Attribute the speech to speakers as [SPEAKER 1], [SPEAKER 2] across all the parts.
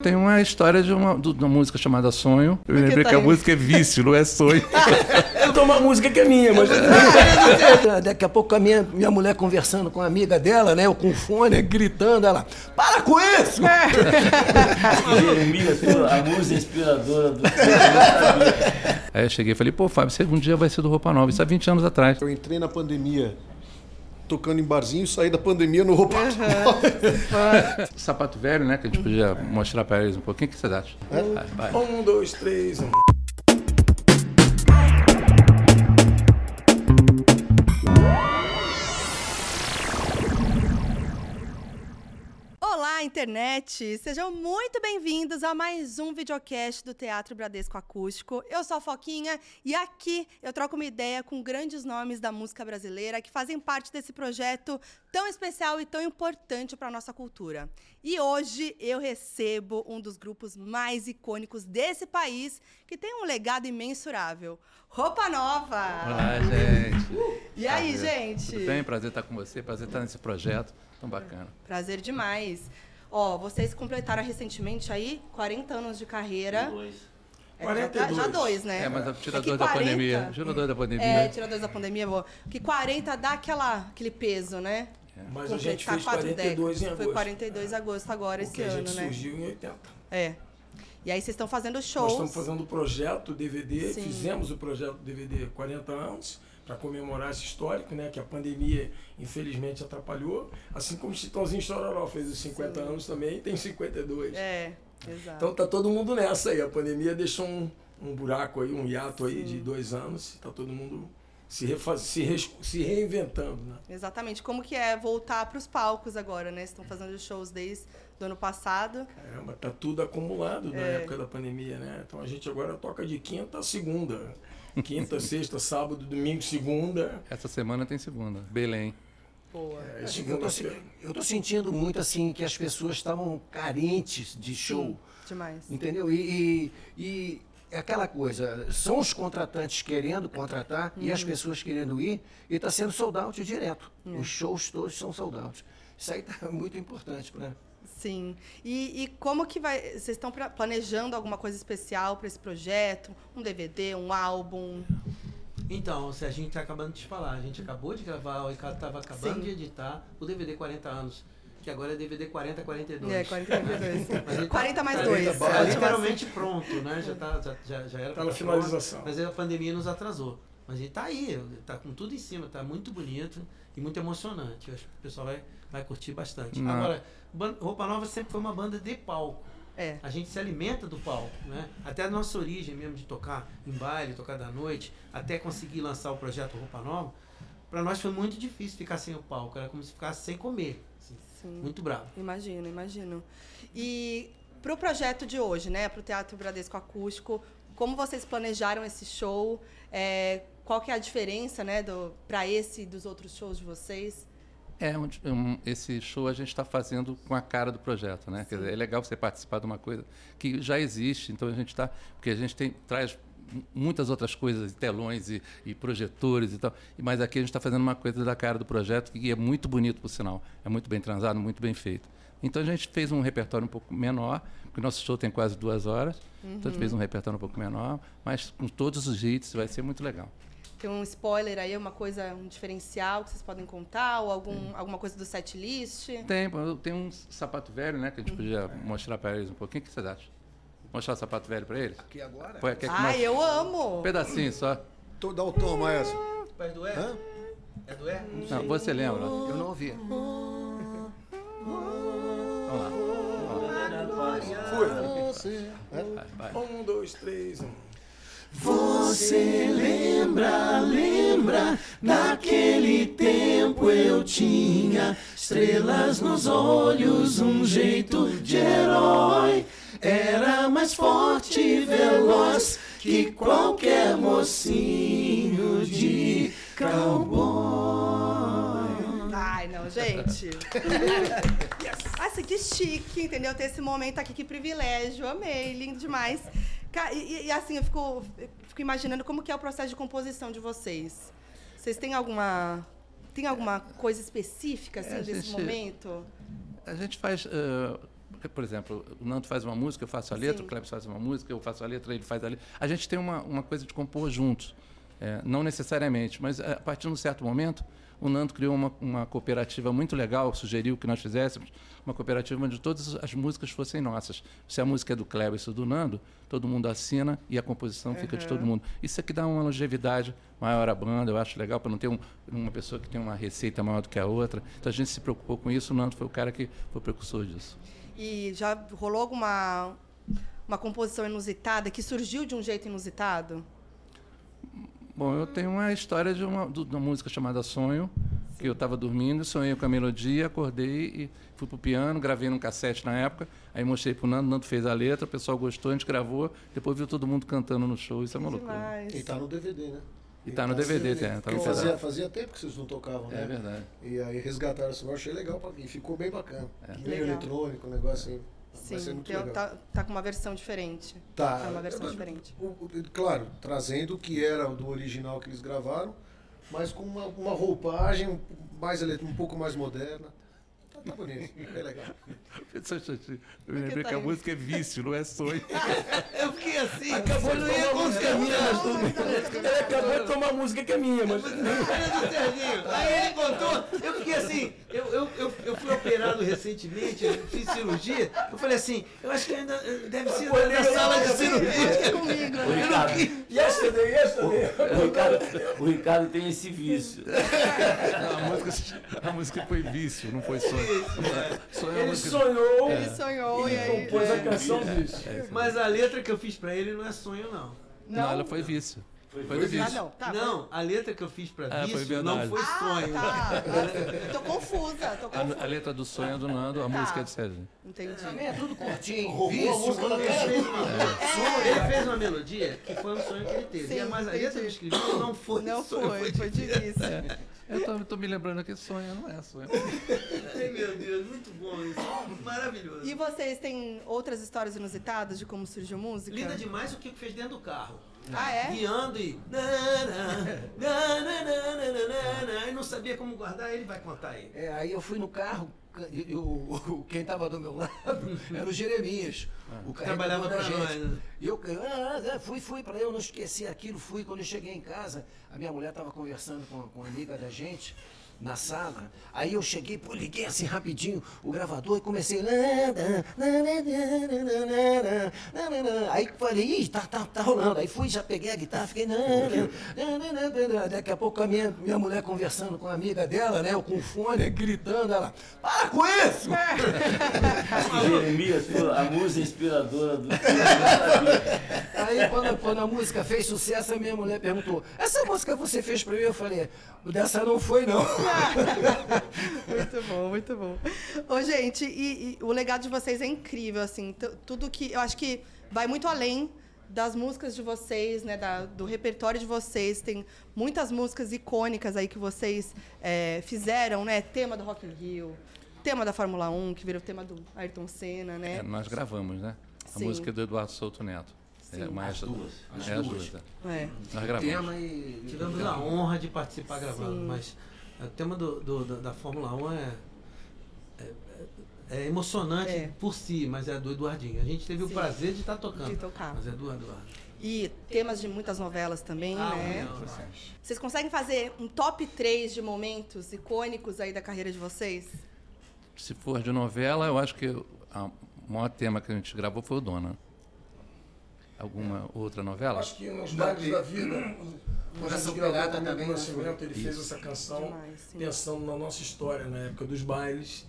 [SPEAKER 1] Tem uma história de uma, de uma música chamada Sonho. Eu me lembrei tá que a música é vício, não é sonho.
[SPEAKER 2] eu dou uma música que é minha, mas. Daqui a pouco a minha, minha mulher conversando com a amiga dela, né? Eu com fone, gritando, ela. Para com isso!
[SPEAKER 3] Jeremias, a música inspiradora do.
[SPEAKER 1] Aí eu cheguei e falei, pô, Fábio, segundo dia vai ser do Roupa Nova. Isso há 20 anos atrás.
[SPEAKER 4] Eu entrei na pandemia tocando em barzinho e sair da pandemia no roupa uhum.
[SPEAKER 1] Sapato velho, né? Que a gente podia mostrar para eles um pouquinho. O que vocês acham?
[SPEAKER 2] É? Vai, vai. Um, dois, três. Um.
[SPEAKER 5] Internet! Sejam muito bem-vindos a mais um videocast do Teatro Bradesco Acústico. Eu sou a Foquinha e aqui eu troco uma ideia com grandes nomes da música brasileira que fazem parte desse projeto tão especial e tão importante para a nossa cultura. E hoje eu recebo um dos grupos mais icônicos desse país que tem um legado imensurável. Roupa Nova!
[SPEAKER 1] Olá, gente!
[SPEAKER 5] E aí, gente?
[SPEAKER 1] Tudo bem? Prazer estar com você, prazer estar nesse projeto tão bacana.
[SPEAKER 5] Prazer demais. Ó, vocês completaram recentemente aí 40 anos de carreira.
[SPEAKER 3] Dois.
[SPEAKER 5] É, 42. Já, já dois, né?
[SPEAKER 1] É, mas tira é dois 40, da pandemia. Tira dois da pandemia.
[SPEAKER 5] É, tira dois da pandemia, boa. Que 40 dá aquela, aquele peso, né?
[SPEAKER 2] É. Mas a gente fez 42 em agosto.
[SPEAKER 5] Foi 42 de agosto agora, esse ano,
[SPEAKER 2] né? surgiu em 80.
[SPEAKER 5] É. E aí vocês estão fazendo shows.
[SPEAKER 2] Nós estamos fazendo o projeto DVD, Sim. fizemos o projeto DVD 40 anos para comemorar esse histórico, né? Que a pandemia, infelizmente, atrapalhou. Assim como o Chitãozinho Chororó fez os 50 Sim. anos também, tem 52.
[SPEAKER 5] É, exato.
[SPEAKER 2] Então tá todo mundo nessa aí. A pandemia deixou um, um buraco aí, um hiato aí Sim. de dois anos. Tá todo mundo se, refaz, se, re, se reinventando, né?
[SPEAKER 5] Exatamente. Como que é voltar para os palcos agora, né? Estão fazendo shows desde do ano passado.
[SPEAKER 2] Caramba, tá tudo acumulado é. na época da pandemia, né? Então a gente agora toca de quinta a segunda. Quinta, sexta, sábado, domingo, segunda.
[SPEAKER 1] Essa semana tem segunda. Belém.
[SPEAKER 2] Boa. É, eu, tô, eu tô sentindo muito assim que as pessoas estavam carentes de show. Sim,
[SPEAKER 5] demais.
[SPEAKER 2] Entendeu? E, e, e é aquela coisa, são os contratantes querendo contratar uhum. e as uhum. pessoas querendo ir, e está sendo sold out direto. Uhum. Os shows todos são sold out. Isso aí está muito importante para
[SPEAKER 5] Sim. E, e, como que vai. Vocês estão planejando alguma coisa especial para esse projeto? Um DVD, um álbum?
[SPEAKER 3] Então, se a gente está acabando de te falar, a gente acabou de gravar, o Ricardo estava acabando Sim. de editar o DVD 40 anos. Que agora é DVD 40 42.
[SPEAKER 5] É, 40 42. 40 mais 2.
[SPEAKER 3] Tá, tá literalmente pronto, né? Já, tá, já, já, já era
[SPEAKER 2] tá na finalização.
[SPEAKER 3] Mas a pandemia nos atrasou. Mas ele tá aí, tá com tudo em cima, tá muito bonito e muito emocionante. Eu acho que o pessoal vai, vai curtir bastante. Não. Agora, Roupa Nova sempre foi uma banda de palco.
[SPEAKER 5] É.
[SPEAKER 3] A gente se alimenta do palco, né? Até a nossa origem mesmo de tocar em baile, tocar da noite, até conseguir lançar o projeto Roupa Nova, para nós foi muito difícil ficar sem o palco. Era como se ficasse sem comer. Assim, muito bravo.
[SPEAKER 5] Imagino, imagino. E para o projeto de hoje, né? Para o Teatro Bradesco Acústico, como vocês planejaram esse show? É, qual que é a diferença, né, para esse e dos outros shows de vocês?
[SPEAKER 1] É, um, um, esse show a gente está fazendo com a cara do projeto, né? Dizer, é legal você participar de uma coisa que já existe, então a gente está, porque a gente tem traz muitas outras coisas, telões e, e projetores e tal, mas aqui a gente está fazendo uma coisa da cara do projeto que é muito bonito, por sinal, é muito bem transado, muito bem feito. Então a gente fez um repertório um pouco menor, porque o nosso show tem quase duas horas, uhum. então a gente fez um repertório um pouco menor, mas com todos os hits vai ser muito legal.
[SPEAKER 5] Tem um spoiler aí, uma coisa, um diferencial que vocês podem contar? Ou algum, alguma coisa do set list?
[SPEAKER 1] Tem, tem um sapato velho, né? Que a gente podia mostrar para eles um pouquinho. O que vocês acham? Mostrar o sapato velho para eles?
[SPEAKER 2] Aqui agora?
[SPEAKER 5] Põe, quer ah, eu amo!
[SPEAKER 1] Um pedacinho só.
[SPEAKER 4] Tô, dá o tom, Maestro.
[SPEAKER 3] Faz do E? Hã? É do E?
[SPEAKER 1] Não, você lembra?
[SPEAKER 2] Eu não ouvi.
[SPEAKER 1] Vamos lá.
[SPEAKER 2] Fui. Vai, vai. Um, dois, três, um. Você lembra, lembra, naquele tempo eu tinha estrelas nos olhos, um jeito de herói. Era mais forte e veloz que qualquer mocinho de cowboy.
[SPEAKER 5] Ai, não, gente. yes. Assim, que chique, entendeu? Ter esse momento aqui, que privilégio. Amei, lindo demais. E, e, assim, eu fico, fico imaginando como que é o processo de composição de vocês. Vocês têm alguma tem alguma coisa específica assim, é, desse gente, momento?
[SPEAKER 1] A gente faz uh, por exemplo, o Nando faz uma música, eu faço a letra,
[SPEAKER 5] Sim.
[SPEAKER 1] o Kleber faz uma música, eu faço a letra, ele faz a letra. A gente tem uma, uma coisa de compor juntos. É, não necessariamente, mas a partir de um certo momento, o Nando criou uma, uma cooperativa muito legal, sugeriu que nós fizéssemos uma cooperativa onde todas as músicas fossem nossas. Se a música é do Kleber e se é do Nando, todo mundo assina e a composição fica de todo mundo. Isso aqui dá uma longevidade maior à banda, eu acho legal, para não ter um- uma pessoa que tem uma receita maior do que a outra. Então a gente se preocupou com isso, o Nando foi o cara que foi o precursor disso.
[SPEAKER 5] E já rolou alguma uma composição inusitada que surgiu de um jeito inusitado?
[SPEAKER 1] Bom, eu tenho uma história de uma, de uma música chamada Sonho, que eu estava dormindo, sonhei com a melodia, acordei e fui pro piano, gravei num cassete na época, aí mostrei pro Nando, Nando fez a letra, o pessoal gostou, a gente gravou, depois viu todo mundo cantando no show, isso é uma loucura.
[SPEAKER 5] Demais.
[SPEAKER 4] E tá no DVD, né?
[SPEAKER 1] E tá no DVD, tem, tá no
[SPEAKER 4] fazia, fazia tempo que vocês não tocavam, né?
[SPEAKER 1] É verdade.
[SPEAKER 4] E aí resgataram esse eu achei legal pra mim. Ficou bem bacana. Meio
[SPEAKER 5] Legal.
[SPEAKER 4] eletrônico, um negócio assim.
[SPEAKER 5] Sim, tá, tá com uma versão diferente.
[SPEAKER 4] Tá.
[SPEAKER 5] Tá uma versão
[SPEAKER 4] É,
[SPEAKER 5] diferente.
[SPEAKER 4] claro, trazendo o que era do original que eles gravaram, mas com uma, uma roupagem mais um pouco mais moderna. Tá, tá bonito, é legal.
[SPEAKER 1] Eu me
[SPEAKER 5] que
[SPEAKER 1] lembrei
[SPEAKER 5] tá
[SPEAKER 1] que a música é vício, não é sonho.
[SPEAKER 3] Eu fiquei assim.
[SPEAKER 2] Acabou de
[SPEAKER 3] não ia
[SPEAKER 2] tomar música minha, mas Ele acabou de tomar música que é minha, mas.
[SPEAKER 3] Olha do Serginho. Aí ele contou, eu fiquei assim, eu, eu, eu, eu fui operado recentemente, eu fiz cirurgia, eu falei assim, eu acho que ainda eh, deve ser na
[SPEAKER 2] ele
[SPEAKER 3] sala de cirurgia.
[SPEAKER 5] Comigo,
[SPEAKER 6] O
[SPEAKER 5] né?
[SPEAKER 6] Ricardo,
[SPEAKER 2] Yesterday, yesterday.
[SPEAKER 6] o, Ricardo, o Ricardo tem esse vício.
[SPEAKER 1] Não, a, música, a música foi vício, não foi sonho. É
[SPEAKER 2] Ele
[SPEAKER 1] música-
[SPEAKER 2] sonhou
[SPEAKER 5] Ele sonhou
[SPEAKER 2] e
[SPEAKER 5] e aí.
[SPEAKER 2] compôs a
[SPEAKER 5] é.
[SPEAKER 2] canção disso.
[SPEAKER 3] Mas a letra que eu fiz pra ele não é sonho, não.
[SPEAKER 1] Não, ela foi vício. Foi, do vício.
[SPEAKER 5] Ah, não. Tá,
[SPEAKER 3] não, a letra que eu fiz pra
[SPEAKER 1] Ah, foi
[SPEAKER 3] vício não
[SPEAKER 1] verdade.
[SPEAKER 3] foi sonho.
[SPEAKER 5] Ah, tá. Tô confusa, tô
[SPEAKER 1] A,
[SPEAKER 5] confusa.
[SPEAKER 1] a letra do sonho é do Nando, a música é de Sérgio.
[SPEAKER 5] Entendi.
[SPEAKER 7] Também é tudo curtinho.
[SPEAKER 4] Roubou a
[SPEAKER 7] vício,
[SPEAKER 4] música da
[SPEAKER 3] Ele fez, uma, sonho, ele fez uma melodia que foi um sonho que ele teve.
[SPEAKER 5] Sim,
[SPEAKER 3] mas a letra que eu escrevi não foi
[SPEAKER 5] Não
[SPEAKER 3] sonho.
[SPEAKER 5] foi, foi difícil.
[SPEAKER 1] Eu tô, tô me lembrando que sonho não é sonho.
[SPEAKER 3] Ai, meu Deus, muito bom isso. Maravilhoso.
[SPEAKER 5] E vocês têm outras histórias inusitadas de como surgiu música?
[SPEAKER 3] Linda demais o que fez dentro do carro.
[SPEAKER 5] Ah, é?
[SPEAKER 3] Guiando e. Aí não sabia como guardar, ele vai contar aí.
[SPEAKER 7] É, aí eu fui no carro, eu, quem estava do meu lado era o Jeremias. Ah, o
[SPEAKER 3] trabalhava para
[SPEAKER 7] gente.
[SPEAKER 3] nós. Né?
[SPEAKER 7] E eu ah, ah, ah, fui, fui para eu não esqueci aquilo, fui. Quando eu cheguei em casa, a minha mulher estava conversando com, com a amiga da gente na sala. Aí eu cheguei, pô, liguei assim rapidinho o gravador e comecei. Aí falei, ih, tá, tá, tá rolando. Aí fui, já peguei a guitarra, fiquei. Daqui a pouco a minha, minha mulher conversando com a amiga dela, né? Eu com o fone, gritando, ela, para com isso!
[SPEAKER 6] Jeremias a musa inspiradora do.
[SPEAKER 7] Aí quando, quando a música fez sucesso, a minha mulher perguntou, essa música você fez pra mim? Eu falei, dessa não foi não.
[SPEAKER 5] muito bom, muito bom. Ô, gente, e, e o legado de vocês é incrível, assim. tu- Tudo que. Eu acho que vai muito além das músicas de vocês, né? da- do repertório de vocês. Tem muitas músicas icônicas aí que vocês é, fizeram, né? Tema do Rock in Rio, tema da Fórmula 1, que virou tema do Ayrton Senna, né?
[SPEAKER 1] É, nós gravamos, né? A
[SPEAKER 5] Sim.
[SPEAKER 1] música é do Eduardo Souto Neto.
[SPEAKER 5] Sim.
[SPEAKER 1] É, o maestro-
[SPEAKER 6] duas.
[SPEAKER 1] É, as duas. é.
[SPEAKER 5] É.
[SPEAKER 1] Nós gravamos.
[SPEAKER 7] Tema e...
[SPEAKER 3] Tivemos a honra de participar gravando,
[SPEAKER 5] Sim.
[SPEAKER 3] mas o tema do, do- da, da Fórmula 1 é, é, é emocionante
[SPEAKER 5] É.
[SPEAKER 3] por si, mas é do Eduardinho. A gente teve o
[SPEAKER 5] Sim.
[SPEAKER 3] prazer de estar tocando.
[SPEAKER 5] De tocar.
[SPEAKER 3] Mas é do Eduardo.
[SPEAKER 5] E temas de muitas novelas também,
[SPEAKER 3] Ah,
[SPEAKER 5] né?
[SPEAKER 3] não, não.
[SPEAKER 5] Vocês conseguem fazer um top 3 de momentos icônicos aí da carreira de vocês?
[SPEAKER 1] Se for de novela, eu acho que o a- o maior tema que a gente gravou foi o Dona. Alguma outra novela?
[SPEAKER 2] Acho que nos bailes da vida, quando a
[SPEAKER 7] Coração
[SPEAKER 2] gente gravou
[SPEAKER 7] Pirata
[SPEAKER 2] com o
[SPEAKER 7] também,
[SPEAKER 2] Milton
[SPEAKER 7] né?
[SPEAKER 2] Nascimento, ele fez essa canção
[SPEAKER 5] Demais,
[SPEAKER 2] pensando na nossa história, na época dos bailes,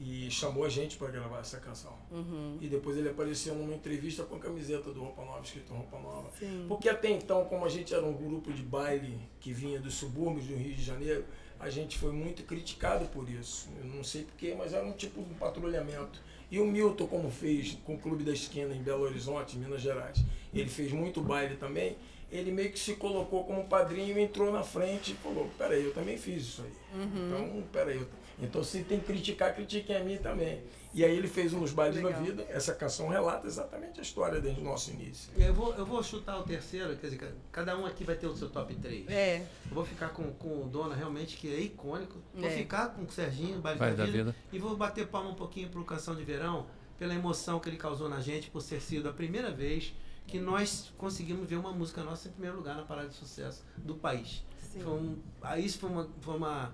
[SPEAKER 2] e chamou a gente para gravar essa canção.
[SPEAKER 5] Uhum.
[SPEAKER 2] E depois ele apareceu numa entrevista com a camiseta do Roupa Nova, escrito Roupa Nova.
[SPEAKER 5] Sim.
[SPEAKER 2] Porque até então, como a gente era um grupo de baile que vinha dos subúrbios do Rio de Janeiro, a gente foi muito criticado por isso. Eu não sei porquê, mas era um tipo de patrulhamento. E o Milton, como fez com o Clube da Esquina em Belo Horizonte, Minas Gerais, ele fez muito baile também, ele meio que se colocou como padrinho, entrou na frente e falou, peraí, eu também fiz isso aí.
[SPEAKER 5] Uhum.
[SPEAKER 2] Então, peraí, eu- então se tem que criticar, critiquem a mim também. E aí ele fez uns bailes
[SPEAKER 5] Legal.
[SPEAKER 2] da vida, essa canção relata exatamente a história desde o nosso início.
[SPEAKER 3] Eu vou, eu vou chutar o terceiro, quer dizer, cada um aqui vai ter o seu top 3.
[SPEAKER 5] É,
[SPEAKER 3] Eu vou ficar com, com o Dona, realmente, que é icônico. Vou
[SPEAKER 5] É.
[SPEAKER 3] ficar com o Serginho, Baile da
[SPEAKER 1] da
[SPEAKER 3] vida,
[SPEAKER 1] Vida.
[SPEAKER 3] E vou bater palma um pouquinho pro Canção de Verão, pela emoção que ele causou na gente, por ter sido a primeira vez que nós conseguimos ver uma música nossa em primeiro lugar na parada de sucesso do país.
[SPEAKER 5] Sim.
[SPEAKER 3] Foi um, aí isso foi uma, foi uma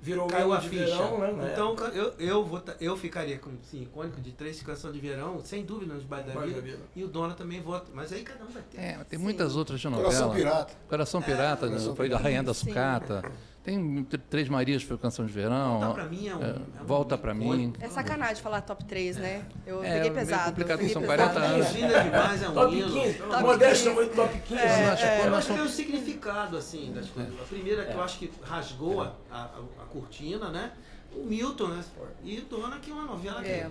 [SPEAKER 2] Virou
[SPEAKER 3] caiu a
[SPEAKER 2] de
[SPEAKER 3] ficha.
[SPEAKER 2] verão, né?
[SPEAKER 3] então eu, eu, vou, eu ficaria com sim, icônico de três canções de verão, sem dúvida, nos Baile da
[SPEAKER 2] da.
[SPEAKER 3] E o Dona também vota. Mas aí cada um vai ter.
[SPEAKER 1] É, tem
[SPEAKER 5] Sim.
[SPEAKER 1] muitas outras de novela.
[SPEAKER 4] Coração Pirata.
[SPEAKER 1] Coração Pirata, né?
[SPEAKER 4] Coração
[SPEAKER 1] foi a
[SPEAKER 4] Pirata.
[SPEAKER 1] Rainha da
[SPEAKER 5] Sim.
[SPEAKER 1] Tem Tr- Três Marias, foi canção de verão.
[SPEAKER 3] Volta pra mim é um.
[SPEAKER 1] É,
[SPEAKER 3] é um
[SPEAKER 1] Volta pra mim.
[SPEAKER 5] É sacanagem falar top 3, né? Eu
[SPEAKER 1] É,
[SPEAKER 5] peguei
[SPEAKER 1] meio
[SPEAKER 5] pesado.
[SPEAKER 1] complicado,
[SPEAKER 5] peguei
[SPEAKER 1] são
[SPEAKER 5] pesado.
[SPEAKER 1] 40 anos.
[SPEAKER 3] Linda demais, é um
[SPEAKER 2] Top
[SPEAKER 3] hino.
[SPEAKER 2] 15.
[SPEAKER 3] Pelo
[SPEAKER 5] Top
[SPEAKER 3] amor de
[SPEAKER 2] Modesto
[SPEAKER 5] 15.
[SPEAKER 2] tamanho do top 15.
[SPEAKER 5] É,
[SPEAKER 1] Nós-
[SPEAKER 5] é.
[SPEAKER 3] Eu acho que tem o significado, assim, das coisas. A primeira que eu acho que rasgou a, a, a cortina, né? O Milton, né? E Dona, que é uma novela que...
[SPEAKER 5] É.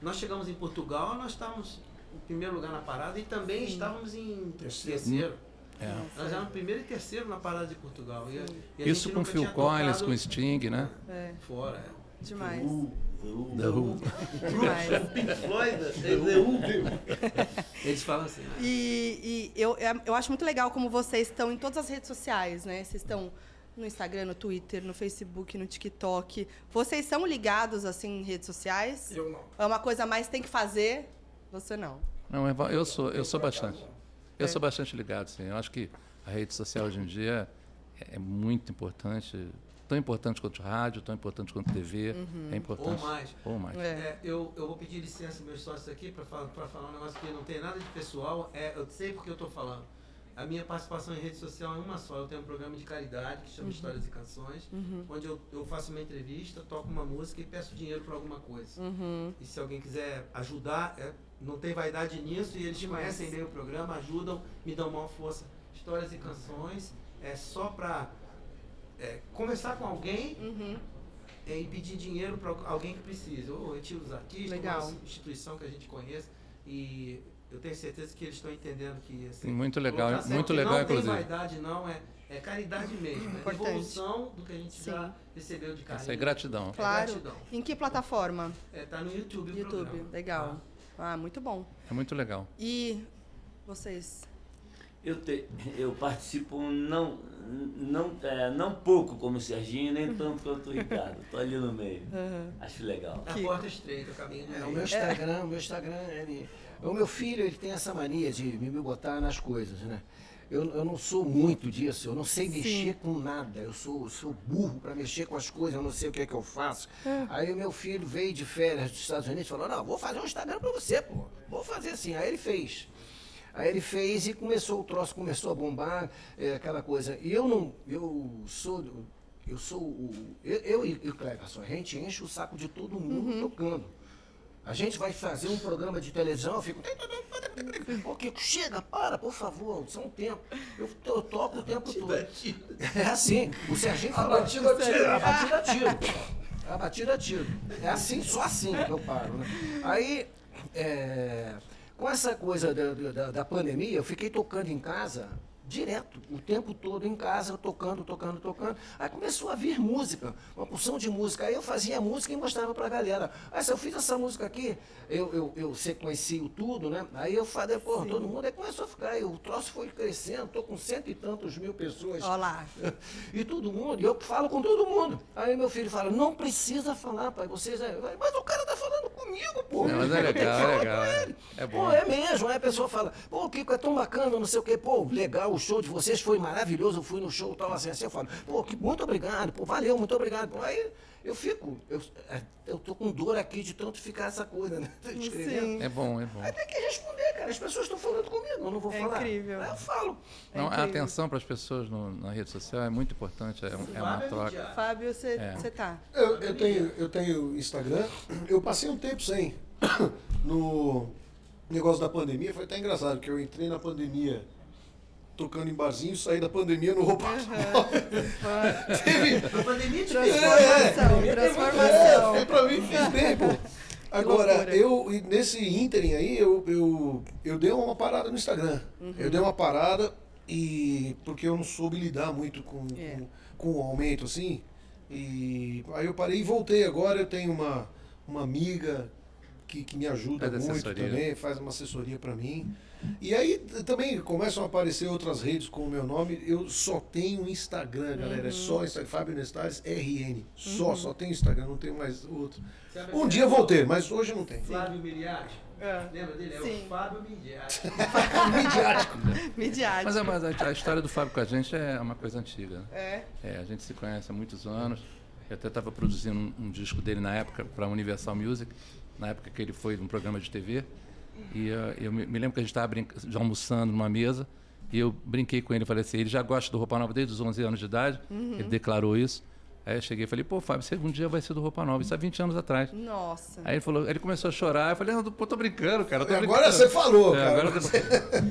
[SPEAKER 3] Nós chegamos em Portugal, nós estávamos em primeiro lugar na parada e também estávamos em
[SPEAKER 2] Terceiro.
[SPEAKER 3] terceiro.
[SPEAKER 1] É.
[SPEAKER 3] Nós éramos primeiro e terceiro na parada de Portugal. E, a- e a
[SPEAKER 1] Isso
[SPEAKER 3] gente
[SPEAKER 1] com Phil Collins, com Sting, né?
[SPEAKER 5] É,
[SPEAKER 3] Fora, é.
[SPEAKER 5] demais.
[SPEAKER 1] The Who.
[SPEAKER 5] demais.
[SPEAKER 3] Pink Floyd, The Who. Eles falam assim, né?
[SPEAKER 5] E, e eu, é- eu acho muito legal como vocês estão em todas as redes sociais, né? Vocês estão no Instagram, no Twitter, no Facebook, no TikTok. Vocês são ligados, assim, em redes sociais?
[SPEAKER 2] Eu não.
[SPEAKER 5] É uma coisa a mais tem que fazer? Você não.
[SPEAKER 1] Não, eu sou, eu sou bastante. Eu sou bastante ligado, sim. Eu acho que a rede social hoje em dia é, é muito importante. Tão importante quanto rádio, tão importante quanto TV. É importante.
[SPEAKER 3] Ou mais.
[SPEAKER 1] Ou mais.
[SPEAKER 5] É.
[SPEAKER 3] É, eu, eu vou pedir licença meus sócios aqui para falar, pra falar um negócio que não tem nada de pessoal. É, eu sei porque eu estou falando. A minha participação em rede social é uma só. Eu tenho um programa de caridade que chama Histórias e Canções, onde eu, eu faço uma entrevista, toco uma música e peço dinheiro para alguma coisa.
[SPEAKER 5] Uhum.
[SPEAKER 3] E se alguém quiser ajudar, é, não tem vaidade nisso e eles conhecem bem o programa, ajudam, me dão uma força. Histórias e Canções é só para conversar com alguém
[SPEAKER 5] Uhum.
[SPEAKER 3] é, e pedir dinheiro para alguém que precisa, ou retiro dos artistas,
[SPEAKER 5] Legal.
[SPEAKER 3] uma instituição que a gente conheça. E eu tenho certeza que eles estão entendendo que assim,
[SPEAKER 1] Sim, muito legal,
[SPEAKER 3] certo
[SPEAKER 1] muito legal,
[SPEAKER 3] não
[SPEAKER 1] inclusive.
[SPEAKER 3] tem vaidade, não, é, é caridade mesmo, é
[SPEAKER 5] Importante.
[SPEAKER 3] devolução do que a gente
[SPEAKER 5] Sim.
[SPEAKER 3] já recebeu de carinho.
[SPEAKER 1] Essa é gratidão.
[SPEAKER 3] É
[SPEAKER 5] Claro.
[SPEAKER 3] gratidão.
[SPEAKER 5] Em que plataforma?
[SPEAKER 3] É, tá no YouTube
[SPEAKER 5] YouTube.
[SPEAKER 3] programa.
[SPEAKER 5] Legal. Ah, muito bom.
[SPEAKER 1] É muito legal.
[SPEAKER 5] E vocês?
[SPEAKER 6] Eu, te, eu participo não, não, é, não pouco como o Serginho, nem tanto quanto o Ricardo. Tô ali no meio. Acho legal.
[SPEAKER 3] A
[SPEAKER 5] Que-
[SPEAKER 3] porta estreita, o caminho do
[SPEAKER 7] É, o meu Instagram, o meu Instagram, ele, o meu filho, ele tem essa mania de me botar nas coisas, né? Eu, eu não sou muito disso, eu não sei mexer com nada, eu sou, sou burro para mexer com as coisas, eu não sei o que é que eu faço. Aí o meu filho veio de férias dos Estados Unidos e falou, não, vou fazer um Instagram para você, pô, vou fazer assim. Aí ele fez. Aí ele fez e começou, o troço começou a bombar, é, aquela coisa. E eu não, eu sou, eu sou o, eu, eu e o Cleverson, a gente enche o saco de todo mundo tocando. A gente vai fazer um programa de televisão, eu fico. Kiko, chega, para, por favor, são um tempo. Eu, eu toco o tempo todo. É assim, o Serginho fala.
[SPEAKER 2] batida a tiro.
[SPEAKER 7] A batida a tiro. A batida a tiro. É assim, só assim que eu paro, né? Aí, é, com essa coisa da, da, da pandemia, eu fiquei tocando em casa direto, o tempo todo em casa, tocando, tocando, tocando. Aí começou a vir música, uma porção de música. Aí eu fazia música e mostrava pra galera. Aí se eu fiz essa música aqui, eu, eu, eu sequencio tudo, né? Aí eu falei, pô, todo mundo aí começou a ficar. Aí o troço foi crescendo, tô com cento e tantos mil pessoas.
[SPEAKER 5] Olha lá.
[SPEAKER 7] E todo mundo, e eu falo com todo mundo. Aí meu filho fala, não precisa falar, pai, vocês. é-" Mas o cara tá falando comigo, pô.
[SPEAKER 1] Não, mas é
[SPEAKER 7] Eu tenho que
[SPEAKER 1] legal, é
[SPEAKER 7] falar
[SPEAKER 1] legal,
[SPEAKER 7] com
[SPEAKER 1] é-
[SPEAKER 7] ele.
[SPEAKER 1] é bom.
[SPEAKER 7] Pô, é mesmo. Aí a pessoa fala, pô, o Kiko é tão bacana, não sei o quê. Pô, legal, o show de vocês foi maravilhoso, eu fui no show tal, assim, assim. Eu falo, pô, que muito obrigado, pô, valeu, muito obrigado. Pô, aí eu fico, eu, é, eu tô com dor aqui de tanto ficar essa coisa, né? Escrevendo.
[SPEAKER 5] Sim.
[SPEAKER 1] É bom, é bom.
[SPEAKER 7] Aí tem que responder, cara. As pessoas estão falando comigo, eu não vou
[SPEAKER 5] É
[SPEAKER 7] falar.
[SPEAKER 5] incrível.
[SPEAKER 7] Eu falo.
[SPEAKER 5] É
[SPEAKER 1] Não, a
[SPEAKER 5] incrível.
[SPEAKER 1] atenção para as pessoas no- na rede social é muito importante, é, é uma
[SPEAKER 3] Fábio é
[SPEAKER 1] troca.
[SPEAKER 5] Fábio, você
[SPEAKER 1] É.
[SPEAKER 5] você tá.
[SPEAKER 4] Eu, eu tenho, eu tenho Instagram. Eu passei um tempo sem. No negócio da pandemia foi até engraçado, porque eu entrei na pandemia tocando em barzinho, saí da pandemia no roupa. Teve.
[SPEAKER 3] A pandemia te
[SPEAKER 5] Transformação,
[SPEAKER 4] É,
[SPEAKER 5] transformação.
[SPEAKER 4] foi pra mim fez bem, pô. Agora, eu, nesse ínterim aí, eu, eu, eu dei uma parada no Instagram.
[SPEAKER 5] Uhum.
[SPEAKER 4] Eu dei uma parada e. porque eu não soube lidar muito com,
[SPEAKER 5] É.
[SPEAKER 4] com, com o aumento, assim. E aí eu parei e voltei agora. Eu tenho uma, uma amiga que, que me ajuda
[SPEAKER 1] Faz
[SPEAKER 4] muito
[SPEAKER 1] assessoria.
[SPEAKER 4] também, faz uma assessoria para mim. E aí também começam a aparecer outras redes com o meu nome. Eu só tenho Instagram, galera. É só Instagram. Fábio Nestares RN. Só, só tenho Instagram, não tenho mais outro.
[SPEAKER 3] Sabe
[SPEAKER 4] Um dia vou ter, mas hoje não tem.
[SPEAKER 3] Flávio Miliati.
[SPEAKER 5] É.
[SPEAKER 3] Lembra dele? É
[SPEAKER 5] Sim.
[SPEAKER 3] o Fábio Miliati.
[SPEAKER 4] Midiático.
[SPEAKER 5] Midiático.
[SPEAKER 1] Mas, é- mas a, a história do Fábio com a gente é uma coisa antiga. né?
[SPEAKER 5] É.
[SPEAKER 1] É, a gente se conhece há muitos anos. Eu até estava produzindo um, um disco dele na época para a Universal Music, na época que ele foi num programa de TV. E eh, eu me, me lembro que a gente estava já almoçando numa mesa e eu brinquei com ele. Falei assim: ele já gosta do Roupa Nova desde os 11 anos de idade. Ele declarou isso. Aí eu cheguei e falei: pô, Fábio, você um dia vai ser do Roupa Nova. Isso há 20 anos atrás.
[SPEAKER 5] Nossa.
[SPEAKER 1] Aí ele falou, ele começou a chorar. Eu falei: não, pô, tô brincando, cara. Tô
[SPEAKER 4] Agora
[SPEAKER 1] brincando."
[SPEAKER 4] você falou,
[SPEAKER 1] É,
[SPEAKER 4] cara.
[SPEAKER 1] agora tô-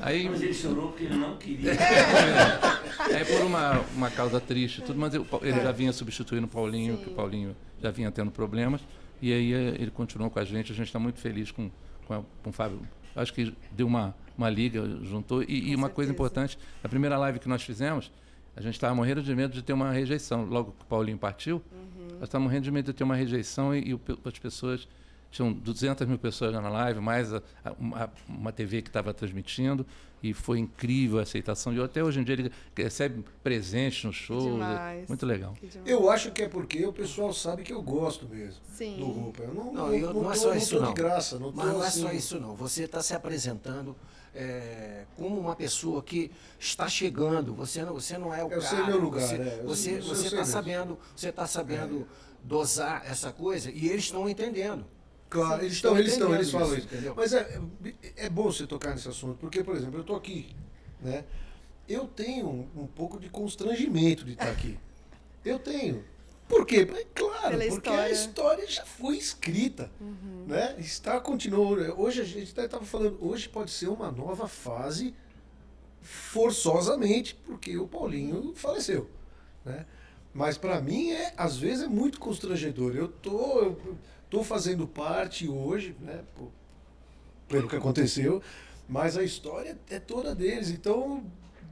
[SPEAKER 1] Aí
[SPEAKER 6] Mas ele chorou porque ele não queria.
[SPEAKER 1] é por uma, uma causa triste, e tudo, mas eu-
[SPEAKER 5] É.
[SPEAKER 1] ele já vinha substituindo o Paulinho, que o Paulinho já vinha tendo problemas, e aí eh, ele continuou com a gente, a gente está muito feliz com, com, a- com o Fábio. Acho que deu uma, uma liga, juntou. E, e uma coisa
[SPEAKER 5] certeza.
[SPEAKER 1] importante, a primeira live que nós fizemos, a gente estava morrendo de medo de ter uma rejeição. Logo que o Paulinho partiu,
[SPEAKER 5] Uhum.
[SPEAKER 1] nós estávamos morrendo de medo de ter uma rejeição e, e as pessoas tinham 200 mil pessoas na live, mais a- a- uma, uma TV que estava transmitindo, e foi incrível a aceitação. E até hoje em dia ele recebe presentes no show.
[SPEAKER 5] demais.
[SPEAKER 1] Muito legal.
[SPEAKER 4] Eu acho que é porque o pessoal sabe que eu gosto mesmo
[SPEAKER 5] Sim.
[SPEAKER 4] do roupa. Eu não,
[SPEAKER 7] Não, eu-
[SPEAKER 4] não
[SPEAKER 7] não é
[SPEAKER 4] tô-
[SPEAKER 7] só
[SPEAKER 4] não
[SPEAKER 7] isso não.
[SPEAKER 4] de graça. Não
[SPEAKER 7] Mas não é
[SPEAKER 4] assim,
[SPEAKER 7] só isso não. Você está se apresentando é, como uma pessoa que está chegando. Você não, você não é o
[SPEAKER 4] Eu
[SPEAKER 7] cara.
[SPEAKER 4] sei meu lugar,
[SPEAKER 7] Você
[SPEAKER 4] é, eu
[SPEAKER 7] você está sabendo, você está sabendo dosar essa coisa e eles estão entendendo.
[SPEAKER 4] Claro, eles
[SPEAKER 7] Estão
[SPEAKER 4] eles estão, eles falam
[SPEAKER 7] isso,
[SPEAKER 4] isso. Mas é, é bom você tocar nesse assunto, porque, por exemplo, eu estou aqui, né? Eu tenho um, um pouco de constrangimento de estar aqui. Eu tenho. Por quê? É claro,
[SPEAKER 5] Pela
[SPEAKER 4] porque
[SPEAKER 5] história.
[SPEAKER 4] a história já foi escrita. Né? Está continuando. Hoje a gente estava falando, hoje pode ser uma nova fase forçosamente, porque o Paulinho faleceu. Né? Mas para mim, é, às vezes, é muito constrangedor. Eu tô, eu tô fazendo parte hoje, né, por- pelo que aconteceu, mas a história é toda deles. Então,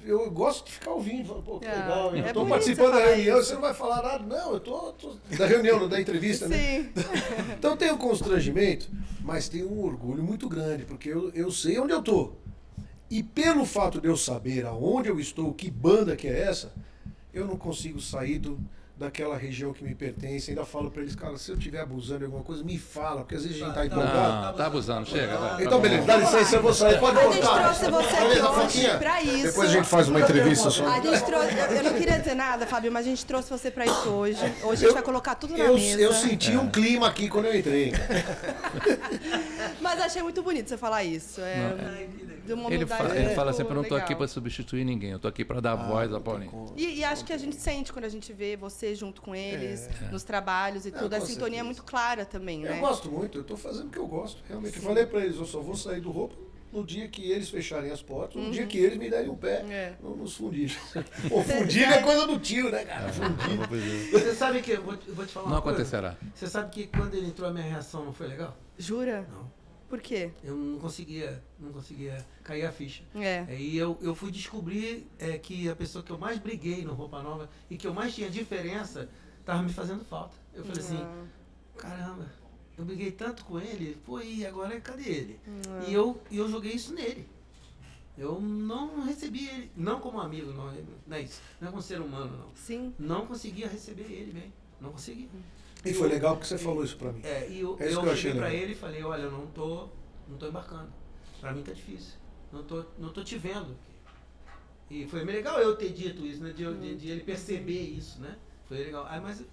[SPEAKER 4] eu gosto de ficar ouvindo. Falo, Pô, que
[SPEAKER 5] Ah,
[SPEAKER 4] legal.
[SPEAKER 5] é
[SPEAKER 4] eu tô
[SPEAKER 5] bonito
[SPEAKER 4] participando da reunião,
[SPEAKER 5] isso.
[SPEAKER 4] você não vai falar nada. Não, eu tô, tô- da reunião, não da entrevista, né?
[SPEAKER 5] Sim.
[SPEAKER 4] Então tem um constrangimento, mas tem um orgulho muito grande, porque eu, eu sei onde eu tô. E pelo fato de eu saber aonde eu estou, que banda que é essa, eu não consigo sair do, daquela região que me pertence. Ainda falo pra eles, cara, se eu estiver abusando de alguma coisa, me fala, porque às vezes a gente tá empolgado.
[SPEAKER 1] Não, tá abusando, chega. vai,
[SPEAKER 4] Então,
[SPEAKER 1] tá
[SPEAKER 4] beleza, dá licença, eu vou sair, pode
[SPEAKER 5] A gente
[SPEAKER 4] voltar.
[SPEAKER 5] trouxe você aqui
[SPEAKER 4] Beleza,
[SPEAKER 5] hoje
[SPEAKER 4] Foquinha?
[SPEAKER 5] pra isso.
[SPEAKER 4] Depois a gente faz uma entrevista só.
[SPEAKER 5] A gente trouxe, eu, eu não queria dizer nada, Fábio, mas a gente trouxe você pra isso hoje. Hoje a gente
[SPEAKER 4] Eu-
[SPEAKER 5] vai colocar tudo na
[SPEAKER 4] Eu,
[SPEAKER 5] mesa.
[SPEAKER 4] eu senti
[SPEAKER 1] É.
[SPEAKER 4] um clima aqui quando eu entrei.
[SPEAKER 5] Mas achei muito bonito você falar isso. É,
[SPEAKER 1] Ele fala, ele fala sempre, eu não tô
[SPEAKER 5] legal.
[SPEAKER 1] aqui para substituir ninguém, eu tô aqui para dar
[SPEAKER 4] Ah,
[SPEAKER 1] voz ao Paulinho.
[SPEAKER 5] E, e acho que a gente sente quando a gente vê você junto com eles, nos trabalhos e
[SPEAKER 4] Não,
[SPEAKER 5] tudo. A sintonia é
[SPEAKER 4] certeza.
[SPEAKER 5] muito clara também, né?
[SPEAKER 4] Eu gosto muito, eu estou fazendo o que eu gosto. Realmente, eu falei para eles, eu só vou sair do roupa no dia que eles fecharem as portas, no dia que eles me derem o pé
[SPEAKER 5] Uhum. É.
[SPEAKER 4] nos fundilhos. Pô, fundilho é coisa do tio, né, cara? Fundilho.
[SPEAKER 3] Você sabe que, eu vou, te- eu vou te falar
[SPEAKER 1] Não
[SPEAKER 3] uma coisa.
[SPEAKER 1] acontecerá.
[SPEAKER 3] Você sabe que quando ele entrou a minha reação não foi legal?
[SPEAKER 5] Jura?
[SPEAKER 3] Não.
[SPEAKER 5] Por quê?
[SPEAKER 3] Eu não conseguia, não conseguia cair a ficha.
[SPEAKER 5] É.
[SPEAKER 3] Aí eu, eu fui descobrir é, que a pessoa que eu mais briguei no Roupa Nova e que eu mais tinha diferença tava me fazendo falta. Eu falei assim,
[SPEAKER 5] Ah.
[SPEAKER 3] caramba, eu briguei tanto com ele, pô, e agora cadê ele?
[SPEAKER 5] Ah.
[SPEAKER 3] E eu, e eu joguei isso nele. Eu não recebi ele, não como amigo, não, não é isso, não é como ser humano, não.
[SPEAKER 5] Sim.
[SPEAKER 3] Não conseguia receber ele bem, não consegui.
[SPEAKER 4] E foi legal que você falou isso para mim.
[SPEAKER 3] É, e eu,
[SPEAKER 4] É isso
[SPEAKER 3] eu
[SPEAKER 4] que eu achei
[SPEAKER 3] cheguei pra
[SPEAKER 4] legal.
[SPEAKER 3] ele e falei, olha, eu não tô, não tô embarcando. Pra mim tá difícil. Não tô, não tô te vendo. E foi meio legal eu ter dito isso, né? De, de- de ele perceber isso, né? Foi legal. Ah, mas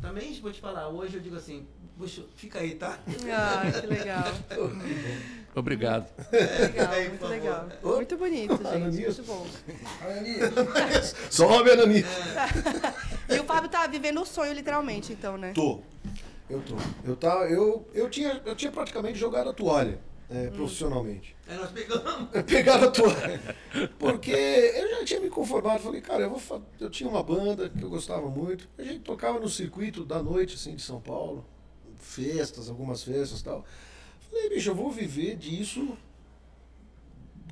[SPEAKER 3] também vou te falar, hoje eu digo assim, puxa, fica aí, tá?
[SPEAKER 5] Ah, que legal.
[SPEAKER 1] Obrigado.
[SPEAKER 5] Legal, muito legal. Muito bonito, gente.
[SPEAKER 4] Ananias.
[SPEAKER 5] Muito bom.
[SPEAKER 4] Sobe, Anani.
[SPEAKER 5] E o Fábio tá vivendo o sonho, literalmente, então, né?
[SPEAKER 4] Tô. Eu tô. Eu, tá, eu, eu, tinha, eu tinha praticamente jogado a toalha é,
[SPEAKER 5] Hum.
[SPEAKER 4] profissionalmente.
[SPEAKER 3] Aí nós pegamos.
[SPEAKER 4] Pegaram a toalha. Porque eu já tinha me conformado. Falei, cara, eu, vou fa- eu tinha uma banda que eu gostava muito. A gente tocava no circuito da noite, assim, de São Paulo. Festas, algumas festas e tal. Falei, bicho, eu vou viver disso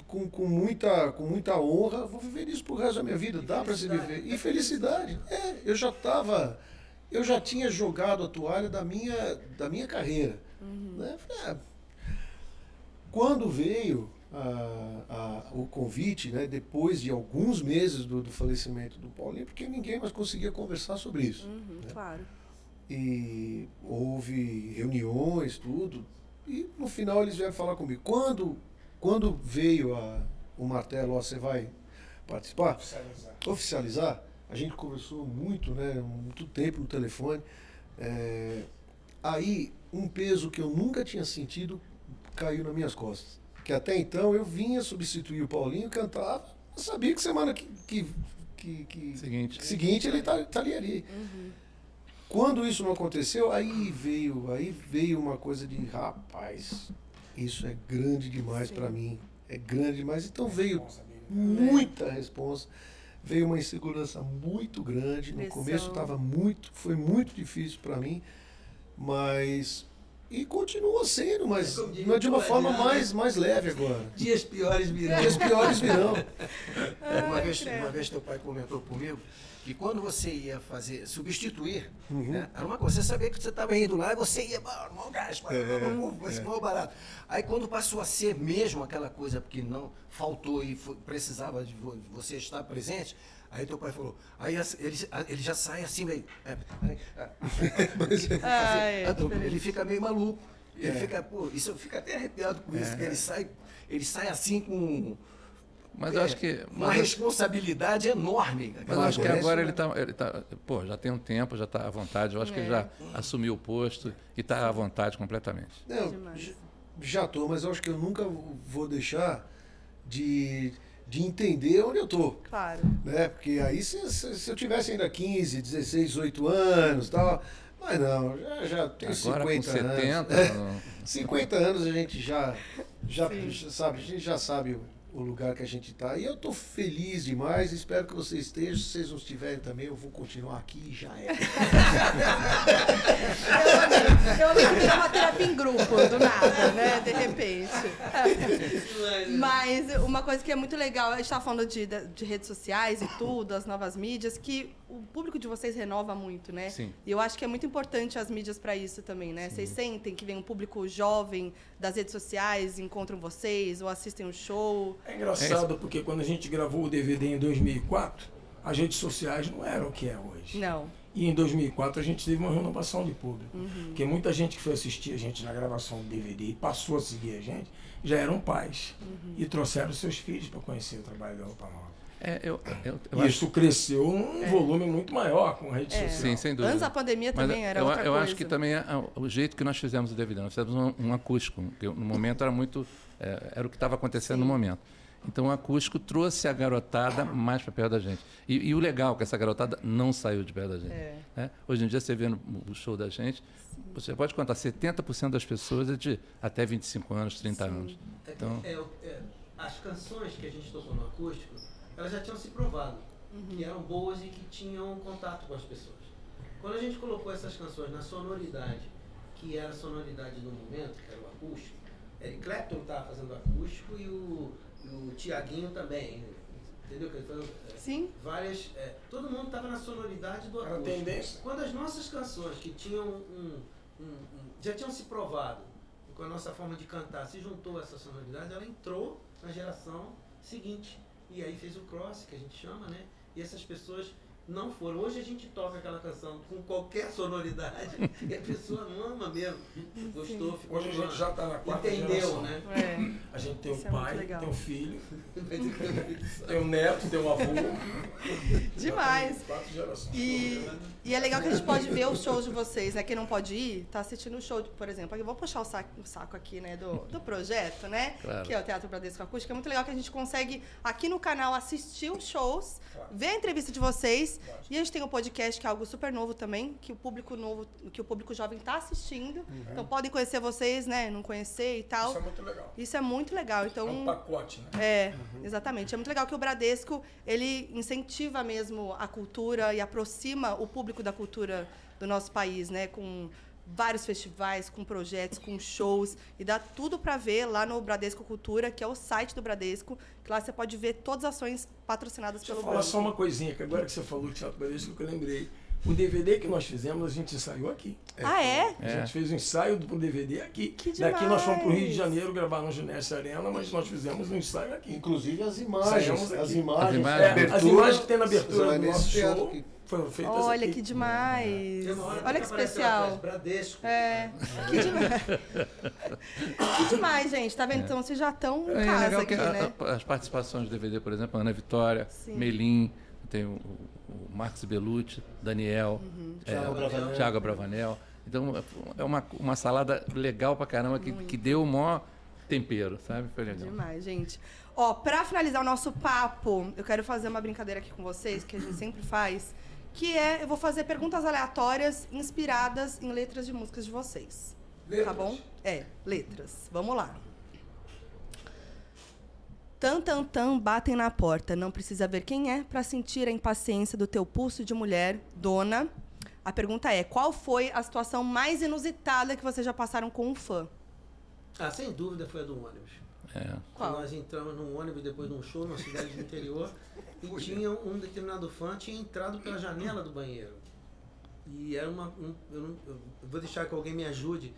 [SPEAKER 4] com, com, muita, com muita honra. Vou viver disso pro resto da minha vida. Dá para se viver. E felicidade. É, eu já tava... Eu já tinha jogado a toalha da minha, da minha carreira. Né? Falei, ah, Quando veio a, a, o convite, né, depois de alguns meses do, do, falecimento do Paulinho, porque ninguém mais conseguia conversar sobre isso.
[SPEAKER 5] Uhum,
[SPEAKER 4] né?
[SPEAKER 5] Claro.
[SPEAKER 4] E houve reuniões, tudo. E no final eles vieram falar comigo. Quando, quando veio a, o martelo, ó, você vai participar?
[SPEAKER 2] Oficializar.
[SPEAKER 4] Oficializar. A gente conversou muito, né? Muito tempo no telefone. É, aí, um peso que eu nunca tinha sentido caiu nas minhas costas. Que até então eu vinha substituir o Paulinho, cantava, sabia que semana que, que, que, que
[SPEAKER 1] Seguinte.
[SPEAKER 4] seguinte ele tá, tá ali. ali. Quando isso não aconteceu, aí veio, aí veio uma coisa de rapaz, isso é grande demais para mim, é grande demais. Então veio muita resposta, veio uma insegurança muito grande. No começo estava muito, foi muito difícil para mim, mas e continua sendo, mas,
[SPEAKER 3] diria
[SPEAKER 4] mas de uma forma
[SPEAKER 3] Adriano,
[SPEAKER 4] mais, mais leve agora.
[SPEAKER 3] Dias piores virão.
[SPEAKER 4] E as piores virão.
[SPEAKER 7] Uma vez, uma vez teu pai comentou comigo que quando você ia fazer, substituir, né, era uma coisa, você sabia que você estava indo lá e você ia, "Ah, mal gás, vai ser mal barato. Aí quando passou a ser mesmo aquela coisa que não faltou e foi- precisava de vo- você estar presente, aí teu pai falou, aí ele, ele já sai assim meio. é, é, é,
[SPEAKER 5] é,
[SPEAKER 7] ele fica meio maluco. Ele fica, pô, isso eu fico até arrepiado com isso, que ele sai, ele sai assim com
[SPEAKER 1] Mas eu acho que.
[SPEAKER 7] É, uma responsabilidade enorme.
[SPEAKER 1] Mas eu acho que agora ele está, ele tá, pô, já tem um tempo, já está à vontade. Eu acho que ele já assumiu o posto e está à vontade completamente.
[SPEAKER 4] Não, já tô, mas eu acho que eu nunca vou deixar de, de entender onde eu tô.
[SPEAKER 5] Claro.
[SPEAKER 4] Né? Porque aí se, se, se eu tivesse ainda 15, 16, 18 anos tal. Mas não, já, já tenho
[SPEAKER 1] Agora com
[SPEAKER 4] 50 anos.
[SPEAKER 1] 70,
[SPEAKER 4] É,
[SPEAKER 1] não-
[SPEAKER 4] 50 anos a gente já, já, já sabe, a gente já sabe o, lugar que a gente está. E eu estou feliz demais, espero que vocês estejam. Se vocês não estiverem também, eu vou continuar aqui e já é.
[SPEAKER 5] Eu amei uma terapia em grupo, do nada, né? De repente. Mas uma coisa que é muito legal, a gente tá falando de, de redes sociais e tudo, as novas mídias, que o público de vocês renova muito, né?
[SPEAKER 1] Sim.
[SPEAKER 5] E eu acho que é muito importante as mídias para isso também, né? Vocês sentem que vem um público jovem das redes sociais, encontram vocês ou assistem o show.
[SPEAKER 2] É engraçado porque quando a gente gravou o DVD em 2004, as redes sociais não eram o que é hoje.
[SPEAKER 5] Não.
[SPEAKER 2] E em 2004 a gente teve uma renovação de público.
[SPEAKER 5] Uhum.
[SPEAKER 2] Porque muita gente que foi assistir a gente na gravação do DVD e passou a seguir a gente, já eram pais.
[SPEAKER 5] Uhum.
[SPEAKER 2] E trouxeram seus filhos para conhecer o trabalho da Roupa Nova.
[SPEAKER 1] É, eu, eu, eu
[SPEAKER 2] E
[SPEAKER 1] acho,
[SPEAKER 2] isso cresceu num volume muito maior com a rede
[SPEAKER 5] É.
[SPEAKER 2] social.
[SPEAKER 1] sim, sem dúvida.
[SPEAKER 5] Antes da pandemia
[SPEAKER 1] Mas
[SPEAKER 5] também era
[SPEAKER 1] eu,
[SPEAKER 5] outra
[SPEAKER 1] eu
[SPEAKER 5] coisa.
[SPEAKER 1] acho que também é o jeito que nós fizemos o DVD, nós fizemos um, um acústico, que no momento era muito, é, era o que estava acontecendo no momento. Então o acústico trouxe a garotada mais para perto da gente. E, e o legal é que essa garotada não saiu de perto da gente.
[SPEAKER 5] É.
[SPEAKER 1] né? Hoje em dia você vê no o show da gente, você pode contar 70% das pessoas é de até 25 anos, 30 anos.
[SPEAKER 3] É
[SPEAKER 1] Então-
[SPEAKER 3] é, é, as canções que a gente tocou no acústico, elas já tinham se provado que eram boas e que tinham contato com as pessoas. Quando a gente colocou essas canções na sonoridade, que era a sonoridade do momento, que era o acústico, Eric Clapton estava fazendo acústico e o, e o Tiaguinho também. Entendeu? Que é,
[SPEAKER 5] Sim.
[SPEAKER 3] várias. é, todo mundo estava na sonoridade do
[SPEAKER 2] Era
[SPEAKER 3] acústico.
[SPEAKER 2] tendência.
[SPEAKER 3] Quando as nossas canções que tinham um, um- um- já tinham se provado com a nossa forma de cantar, se juntou a essa sonoridade, ela entrou na geração seguinte. E aí fez o cross, que a gente chama, né? E essas pessoas não foram. Hoje a gente toca aquela canção com qualquer sonoridade e a pessoa não ama mesmo. Gostou, ficou
[SPEAKER 2] Hoje a gente já está na quarta
[SPEAKER 3] Entendeu,
[SPEAKER 2] geração.
[SPEAKER 3] né?
[SPEAKER 5] É.
[SPEAKER 2] A gente tem
[SPEAKER 5] Isso
[SPEAKER 2] um
[SPEAKER 5] é
[SPEAKER 2] pai,
[SPEAKER 5] legal.
[SPEAKER 2] tem um filho, tem um neto, tem um avô.
[SPEAKER 5] Demais.
[SPEAKER 2] Quatro gerações.
[SPEAKER 5] E, e é legal que a gente pode ver os shows de vocês, né? Quem não pode ir, tá assistindo o show, de- por exemplo. Eu vou puxar o saco, o saco aqui, né, do, do projeto, né?
[SPEAKER 1] Claro.
[SPEAKER 5] Que é o Teatro Bradesco Acústico. É muito legal que a gente consegue, aqui no canal, assistir os shows, ver a entrevista de vocês. E a gente tem um podcast que é algo super novo também, que o público novo, que o público jovem tá assistindo. Então podem conhecer vocês, né? Não conhecer e tal.
[SPEAKER 2] Isso é muito legal.
[SPEAKER 5] Isso é muito legal.
[SPEAKER 2] É
[SPEAKER 5] Então,
[SPEAKER 2] um pacote, né?
[SPEAKER 5] é, exatamente. É muito legal que o Bradesco, ele incentiva mesmo a cultura e aproxima o público da cultura do nosso país, né? Com vários festivais, com projetos, com shows. E dá tudo para ver lá no Bradesco Cultura, que é o site do Bradesco. Que lá você pode ver todas as ações patrocinadas
[SPEAKER 2] Deixa eu
[SPEAKER 5] pelo
[SPEAKER 2] falar
[SPEAKER 5] banco.
[SPEAKER 2] só uma coisinha, que agora que você falou do Teatro Bradesco, que eu lembrei. O DVD que nós fizemos, a gente ensaiou aqui.
[SPEAKER 5] Ah, é?
[SPEAKER 2] A gente fez um ensaio do DVD aqui.
[SPEAKER 5] Que
[SPEAKER 2] Daqui nós fomos para o Rio de
[SPEAKER 5] demais.
[SPEAKER 2] Janeiro gravar no Gineste Arena, mas nós fizemos um ensaio aqui.
[SPEAKER 4] Inclusive as imagens, as imagens,
[SPEAKER 1] As imagens.
[SPEAKER 2] É,
[SPEAKER 4] abertura,
[SPEAKER 2] as imagens que tem na abertura do nosso show
[SPEAKER 4] que-
[SPEAKER 2] foram feitas
[SPEAKER 5] Olha
[SPEAKER 2] aqui.
[SPEAKER 5] que demais.
[SPEAKER 3] Hora
[SPEAKER 5] Olha que especial. É, que demais. que demais, gente. Tá vendo? Então vocês já estão em
[SPEAKER 1] É
[SPEAKER 5] casa
[SPEAKER 1] legal
[SPEAKER 5] aqui,
[SPEAKER 1] que a-
[SPEAKER 5] né?
[SPEAKER 1] a- as participações do DVD, por exemplo, Ana Vitória,
[SPEAKER 5] Sim.
[SPEAKER 1] Melim, tem o, o Marcos Belucci, Daniel, é,
[SPEAKER 2] Thiago Bravanel.
[SPEAKER 1] Thiago Bravanel. Então é uma, uma salada legal pra caramba que, que deu o maior tempero, sabe? Foi legal.
[SPEAKER 5] Demais, gente. Ó, pra finalizar o nosso papo, eu quero fazer uma brincadeira aqui com vocês, que a gente sempre faz, que é, eu vou fazer perguntas aleatórias inspiradas em letras de músicas de vocês. Tá
[SPEAKER 2] Letras?
[SPEAKER 5] bom? É, letras. Vamos lá. Tan, tan, tan, batem na porta. Não precisa ver quem é pra sentir a impaciência do teu pulso de mulher, dona. A pergunta é, qual foi a situação mais inusitada que vocês já passaram com um fã?
[SPEAKER 3] Ah, sem dúvida foi a do ônibus.
[SPEAKER 1] É.
[SPEAKER 5] Qual?
[SPEAKER 3] Nós entramos num ônibus depois de um show numa cidade do interior e tinha um determinado fã tinha entrado pela janela do banheiro. E era uma. um- eu, não- eu vou deixar que alguém me ajude.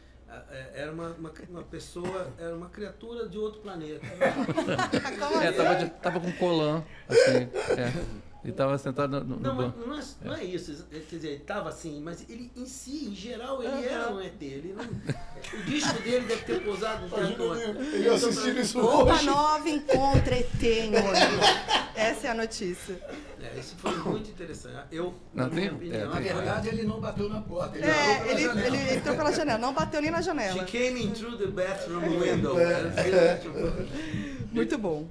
[SPEAKER 3] É, Era uma, uma, uma pessoa, era uma criatura de outro planeta.
[SPEAKER 1] É, tava, de- tava com colã, assim, é. E tava sentado no, no
[SPEAKER 3] Não,
[SPEAKER 1] banco.
[SPEAKER 3] mas não é, não é isso. Quer dizer, ele estava assim, mas ele em si, em geral, ele era um ET. Ele não, o disco dele deve ter pousado no ônibus.
[SPEAKER 4] Ele assistindo isso
[SPEAKER 5] Roupa
[SPEAKER 4] hoje.
[SPEAKER 5] nova encontra ET em. Essa é a notícia.
[SPEAKER 3] É, isso foi muito interessante. Eu,
[SPEAKER 1] Não,
[SPEAKER 3] na minha
[SPEAKER 1] tem-
[SPEAKER 3] opinião,
[SPEAKER 1] é,
[SPEAKER 7] Na verdade, ele não bateu na porta, ele entrou
[SPEAKER 5] É,
[SPEAKER 7] pela
[SPEAKER 5] ele,
[SPEAKER 7] janela.
[SPEAKER 5] ele entrou pela janela, não bateu nem na
[SPEAKER 3] She
[SPEAKER 5] janela.
[SPEAKER 3] came in through the bathroom window.
[SPEAKER 4] É.
[SPEAKER 5] Muito bom.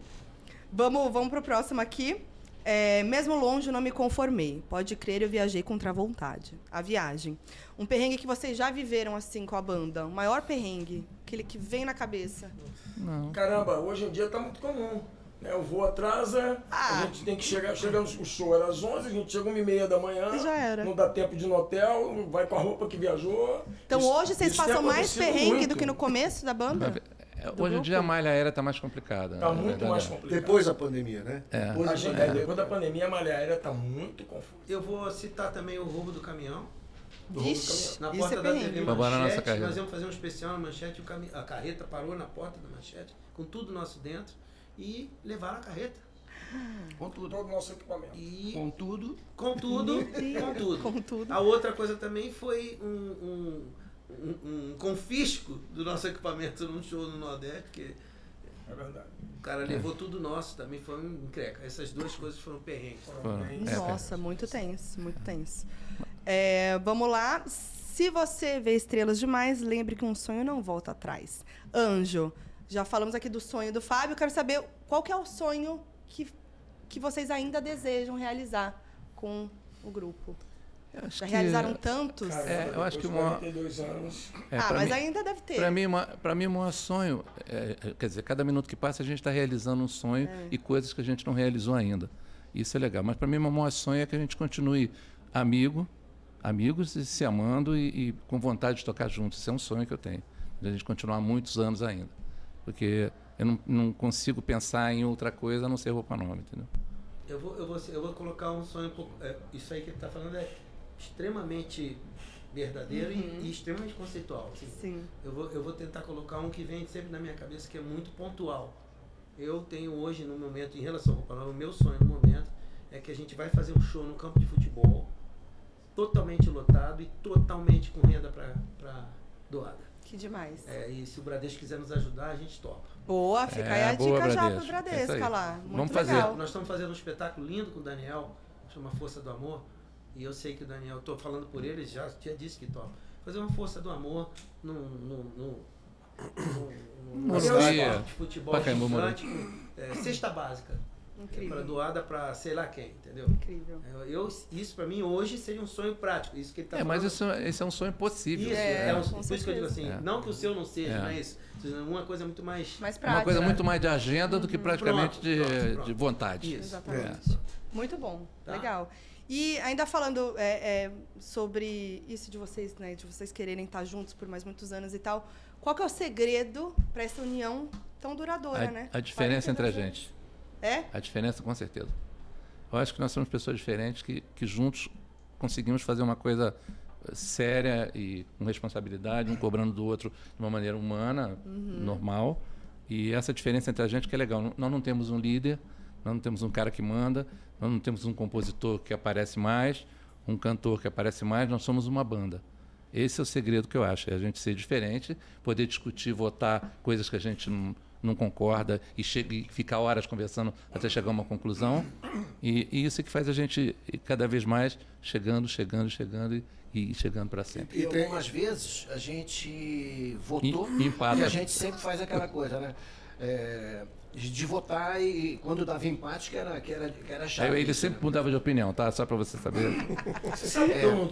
[SPEAKER 5] Vamos, vamos pro próximo aqui. É, mesmo longe, não me conformei. Pode crer, eu viajei contra a vontade. A viagem. Um perrengue que vocês já viveram assim com a banda. O maior perrengue. Aquele que vem na cabeça.
[SPEAKER 1] Não.
[SPEAKER 2] Caramba, hoje em dia tá muito comum. Né? O voo atrasa,
[SPEAKER 5] Ah.
[SPEAKER 2] a gente tem que chegar, chegamos, o show era às 11, a gente chega 1h30 da manhã,
[SPEAKER 5] Já era.
[SPEAKER 2] não dá tempo de ir no hotel, vai com a roupa que viajou.
[SPEAKER 5] Então
[SPEAKER 2] Isso-
[SPEAKER 5] hoje vocês passam mais perrengue
[SPEAKER 2] muito.
[SPEAKER 5] do que no começo da banda?
[SPEAKER 1] É,
[SPEAKER 5] Do
[SPEAKER 1] Hoje em dia a malha aérea tá mais complicada.
[SPEAKER 2] Tá
[SPEAKER 1] na
[SPEAKER 2] muito
[SPEAKER 1] verdade,
[SPEAKER 2] mais
[SPEAKER 1] é.
[SPEAKER 2] complicado.
[SPEAKER 4] Depois da pandemia, né?
[SPEAKER 1] É.
[SPEAKER 4] Depois
[SPEAKER 2] A gente,
[SPEAKER 4] pandemia.
[SPEAKER 2] depois da pandemia, a malha aérea tá muito confusa.
[SPEAKER 3] Eu vou citar também o roubo do caminhão.
[SPEAKER 5] Vixe,
[SPEAKER 3] Na
[SPEAKER 5] isso
[SPEAKER 3] porta
[SPEAKER 5] é
[SPEAKER 3] da TV Manchete, nós íamos fazer um especial na Manchete, a carreta parou na porta da Manchete, com tudo nosso dentro, e levaram a carreta.
[SPEAKER 2] Com tudo. Todo o nosso equipamento.
[SPEAKER 3] E
[SPEAKER 7] Contudo,
[SPEAKER 3] com tudo, com tudo.
[SPEAKER 5] Com tudo.
[SPEAKER 3] A outra coisa também foi um, um, um- um confisco do nosso equipamento num show no Nordeste, porque
[SPEAKER 2] É verdade.
[SPEAKER 3] o cara levou tudo nosso, também foi um encreca. Essas duas coisas foram perrengues.
[SPEAKER 1] Foram. É,
[SPEAKER 5] Nossa, muito tenso, muito tenso. É, vamos lá. Se você vê estrelas demais, lembre que um sonho não volta atrás. Anjo, já falamos aqui do sonho do Fábio. Quero saber qual que é o sonho que, que vocês ainda desejam realizar com o grupo.
[SPEAKER 1] Acho
[SPEAKER 5] Já
[SPEAKER 1] que-
[SPEAKER 5] realizaram tantos?
[SPEAKER 2] Caramba,
[SPEAKER 1] É, eu acho que uma-
[SPEAKER 2] 42 anos.
[SPEAKER 1] é,
[SPEAKER 5] ah, mas
[SPEAKER 1] mim-
[SPEAKER 5] ainda deve ter.
[SPEAKER 1] Para mim, pra mim, o maior sonho, é, é, quer dizer, cada minuto que passa a gente está realizando um sonho
[SPEAKER 5] É.
[SPEAKER 1] e coisas que a gente não realizou ainda. Isso é legal. Mas para mim, o maior sonho é que a gente continue amigo, amigos e se amando e, e com vontade de tocar juntos. Isso é um sonho que eu tenho. De a gente continuar muitos anos ainda. Porque eu não, não consigo pensar em outra coisa a não ser roupa nova, entendeu?
[SPEAKER 3] Eu vou, eu vou, eu vou colocar um sonho um pouco. é, isso aí que ele está falando é extremamente verdadeiro e- e, extremamente conceitual. assim.
[SPEAKER 5] Sim.
[SPEAKER 3] Eu vou, eu vou tentar colocar um que vem sempre na minha cabeça que é muito pontual. Eu tenho hoje, no momento, em relação ao Nova, o meu sonho no momento é que a gente vai fazer um show no campo de futebol, totalmente lotado e totalmente com renda para doada.
[SPEAKER 5] Que demais.
[SPEAKER 3] É, e se o Bradesco quiser nos ajudar, a gente topa.
[SPEAKER 5] Boa, fica
[SPEAKER 1] É,
[SPEAKER 5] aí a
[SPEAKER 1] boa,
[SPEAKER 5] dica já
[SPEAKER 1] Bradesco.
[SPEAKER 5] pro
[SPEAKER 1] É isso
[SPEAKER 5] Bradesco
[SPEAKER 1] aí.
[SPEAKER 5] lá. Muito
[SPEAKER 1] Vamos fazer.
[SPEAKER 5] legal.
[SPEAKER 3] Nós estamos fazendo um espetáculo lindo com o Daniel, chama Força do Amor. E eu sei que o Daniel, estou falando por ele, ele já, já disse que topa. Fazer uma Força do Amor no, no, no, no, futebol
[SPEAKER 1] Pacaembu,
[SPEAKER 3] gigante, é, cesta básica. Para
[SPEAKER 5] Incrível.
[SPEAKER 3] doada para sei lá quem, entendeu?
[SPEAKER 5] Incrível.
[SPEAKER 3] Eu, eu- isso para mim hoje seria um sonho prático. Isso que ele tá
[SPEAKER 1] É, mas
[SPEAKER 3] falando.
[SPEAKER 1] isso, esse é um sonho possível.
[SPEAKER 3] Isso,
[SPEAKER 5] É,
[SPEAKER 3] é, um, por isso que eu digo assim.
[SPEAKER 1] É.
[SPEAKER 3] não que o seu não seja,
[SPEAKER 1] É.
[SPEAKER 3] mas uma coisa muito mais.
[SPEAKER 5] Mais
[SPEAKER 1] É
[SPEAKER 5] prático.
[SPEAKER 1] uma coisa
[SPEAKER 5] né?
[SPEAKER 1] muito mais de agenda do que praticamente
[SPEAKER 3] Pronto,
[SPEAKER 1] de,
[SPEAKER 3] pronto, pronto.
[SPEAKER 1] de vontade.
[SPEAKER 3] Isso.
[SPEAKER 5] Exatamente. Muito bom,
[SPEAKER 3] Tá.
[SPEAKER 5] legal. E ainda falando é, é, sobre isso de vocês, né, de vocês quererem estar juntos por mais muitos anos e tal, qual que é o segredo para essa união tão duradoura,
[SPEAKER 1] A,
[SPEAKER 5] né?
[SPEAKER 1] a diferença entre a
[SPEAKER 5] 42
[SPEAKER 1] gente.
[SPEAKER 5] É?
[SPEAKER 1] A diferença, com certeza. Eu acho que nós somos pessoas diferentes que, que juntos conseguimos fazer uma coisa séria e com responsabilidade, um cobrando do outro de uma maneira humana, normal. E essa diferença entre a gente que é legal. Nós não temos um líder, nós não temos um cara que manda, nós não temos um compositor que aparece mais, um cantor que aparece mais, nós somos uma banda. Esse é o segredo que eu acho, é a gente ser diferente, poder discutir, votar coisas que a gente não, não concorda e, chega, e ficar horas conversando até chegar a uma conclusão. E, e isso é que faz a gente cada vez mais chegando, chegando, chegando e, e chegando para sempre.
[SPEAKER 7] E algumas vezes a gente votou
[SPEAKER 1] E-
[SPEAKER 7] e a gente sempre faz aquela coisa, né? É, de votar e quando dava empate que era, que era, que era
[SPEAKER 1] Aí
[SPEAKER 7] chave.
[SPEAKER 1] ele sempre mudava de opinião, tá? Só para você saber.
[SPEAKER 2] Você sabe que eu não.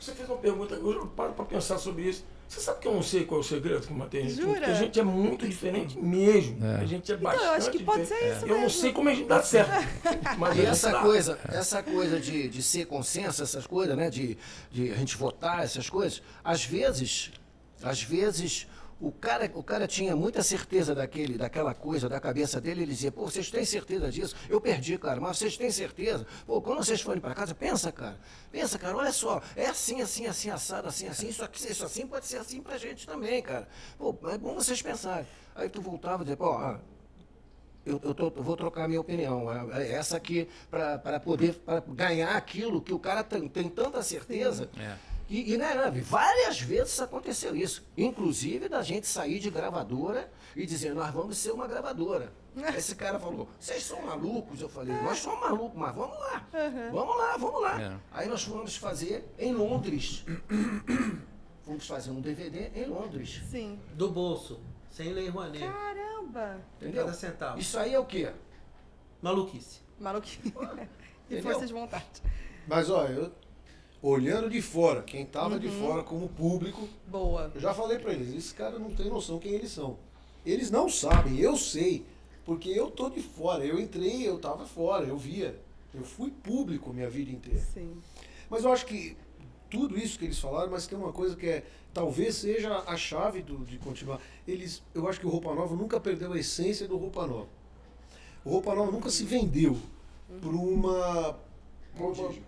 [SPEAKER 2] Você fez uma pergunta, eu paro para pensar sobre isso. Você sabe que eu não sei qual é o segredo que mantém a gente?
[SPEAKER 5] Jura?
[SPEAKER 2] Porque a gente é muito diferente mesmo.
[SPEAKER 1] É.
[SPEAKER 2] A gente é
[SPEAKER 5] Então,
[SPEAKER 2] bastante
[SPEAKER 5] eu acho que pode
[SPEAKER 2] diferente.
[SPEAKER 5] ser isso
[SPEAKER 2] Eu não sei como a gente dá certo. Mas
[SPEAKER 7] E essa
[SPEAKER 2] dá.
[SPEAKER 7] coisa, essa coisa de, de ser consenso, essas coisas, né? De, de a gente votar, essas coisas, às vezes, às vezes, o cara, o cara tinha muita certeza daquele, daquela coisa, da cabeça dele, ele dizia, pô, vocês têm certeza disso? Eu perdi, cara, mas vocês têm certeza? Pô, quando vocês forem para casa, pensa, cara, pensa, cara, olha só, é assim, assim, assim, assado, assim, assim, isso, aqui, isso assim pode ser assim pra gente também, cara. Pô, é bom vocês pensarem. Aí tu voltava e dizia, pô, ah, eu, eu, tô- vou trocar minha opinião. É- é Essa aqui, para poder pra ganhar aquilo que o cara tem, tem tanta certeza.
[SPEAKER 1] É.
[SPEAKER 7] E, e né, várias vezes aconteceu isso. Inclusive da gente sair de gravadora e dizer, nós vamos ser uma gravadora. Esse cara falou, vocês são malucos? Eu falei, nós somos malucos, mas vamos lá. Vamos lá, vamos lá.
[SPEAKER 1] É.
[SPEAKER 7] Aí nós fomos fazer em Londres. fomos fazer um DVD em Londres.
[SPEAKER 5] Sim.
[SPEAKER 3] Do bolso, sem lei Rouanet.
[SPEAKER 5] Caramba.
[SPEAKER 7] Entendeu?
[SPEAKER 3] Cada centavo.
[SPEAKER 7] Isso aí é o quê?
[SPEAKER 3] Maluquice.
[SPEAKER 5] Maluquinho. e
[SPEAKER 7] Entendeu?
[SPEAKER 5] força de vontade.
[SPEAKER 4] Mas olha, eu, olhando de fora, quem tava de fora como público,
[SPEAKER 5] Boa.
[SPEAKER 4] eu já falei pra eles, esses caras não têm noção quem eles são. Eles não sabem, eu sei, porque eu tô de fora, eu entrei, eu tava fora, eu via. Eu fui público minha vida inteira.
[SPEAKER 5] Sim.
[SPEAKER 4] Mas eu acho que tudo isso que eles falaram, mas tem uma coisa que é talvez seja a chave do- de continuar. Eles, eu acho que o Roupa Nova nunca perdeu a essência do Roupa Nova. O Roupa Nova nunca se vendeu por uma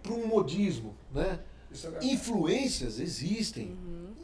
[SPEAKER 4] para um modismo, né?
[SPEAKER 2] É.
[SPEAKER 4] Influências existem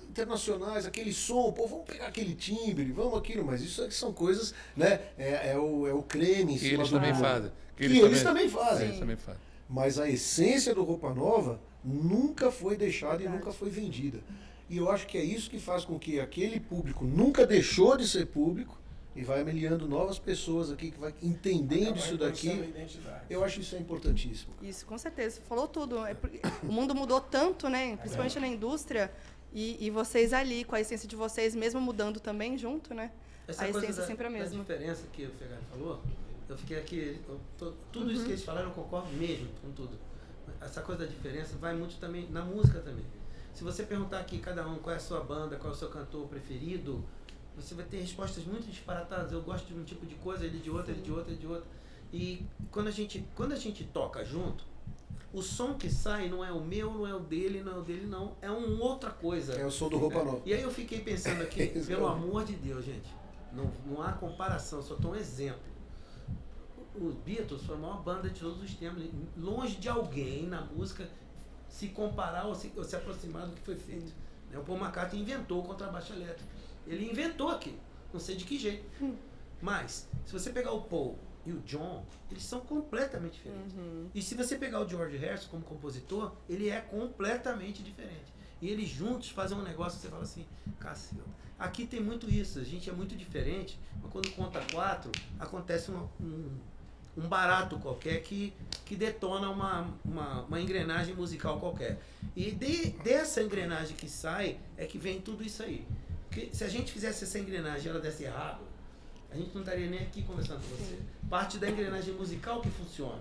[SPEAKER 4] internacionais, aquele som, pô, vamos pegar aquele timbre, vamos aquilo, mas isso aqui são coisas, né? É, é o, é o creme em
[SPEAKER 1] Que
[SPEAKER 4] cima
[SPEAKER 1] eles
[SPEAKER 4] do
[SPEAKER 1] também fazem.
[SPEAKER 4] Que eles também fazem.
[SPEAKER 1] Eles também fazem.
[SPEAKER 4] Mas a essência do Roupa Nova nunca foi deixada
[SPEAKER 5] Verdade.
[SPEAKER 4] e nunca foi vendida. E eu acho que é isso que faz com que aquele público nunca deixou de ser público e vai ameliando novas pessoas aqui que vai entendendo isso
[SPEAKER 2] a
[SPEAKER 4] daqui.
[SPEAKER 2] identidade.
[SPEAKER 4] Eu acho isso é importantíssimo.
[SPEAKER 5] Isso, com certeza. Você falou tudo. É porque o mundo mudou tanto, né? Principalmente na indústria. E, e vocês ali, com a essência de vocês, mesmo mudando também junto, né?
[SPEAKER 3] Essa
[SPEAKER 5] a
[SPEAKER 3] coisa
[SPEAKER 5] essência
[SPEAKER 3] da,
[SPEAKER 5] sempre é a mesma.
[SPEAKER 3] diferença que o Fegari falou, eu fiquei aqui, eu tô- tudo
[SPEAKER 5] Uhum.
[SPEAKER 3] isso que eles falaram eu concordo mesmo com tudo. Essa coisa da diferença vai muito também na música também. Se você perguntar aqui cada um qual é a sua banda, qual é o seu cantor preferido, você vai ter respostas muito disparatadas. Eu gosto de um tipo de coisa, ele de outra, ele de outra, ele de outra. E quando a gente, quando a gente toca junto, o som que sai não é o meu, não é o dele, não é o dele, não. É uma outra coisa.
[SPEAKER 4] É o som do Roupa Nova.
[SPEAKER 3] E aí eu fiquei pensando aqui, pelo
[SPEAKER 4] é.
[SPEAKER 3] amor de Deus, gente, não, não há comparação, só estou um exemplo. Os Beatles foi a maior banda de todos os tempos, longe de alguém na música se comparar ou se, ou se aproximar do que foi feito. Né, O Paul McCartney inventou o contrabaixo elétrico. Ele inventou aqui, não sei de que jeito. Mas, se você pegar o Paul e o John, eles são completamente diferentes. E se você pegar o George Harrison como compositor, ele é completamente diferente. E eles juntos fazem um negócio que você fala assim, cacilda. Aqui tem muito isso, a gente é muito diferente, mas quando conta quatro, acontece uma- um, um barato qualquer que, que detona uma, uma, uma engrenagem musical qualquer. E de- dessa engrenagem que sai é que vem tudo isso aí. Porque se a gente fizesse essa engrenagem e ela desse errado, a gente não estaria nem aqui conversando com você. Parte da engrenagem musical que funciona.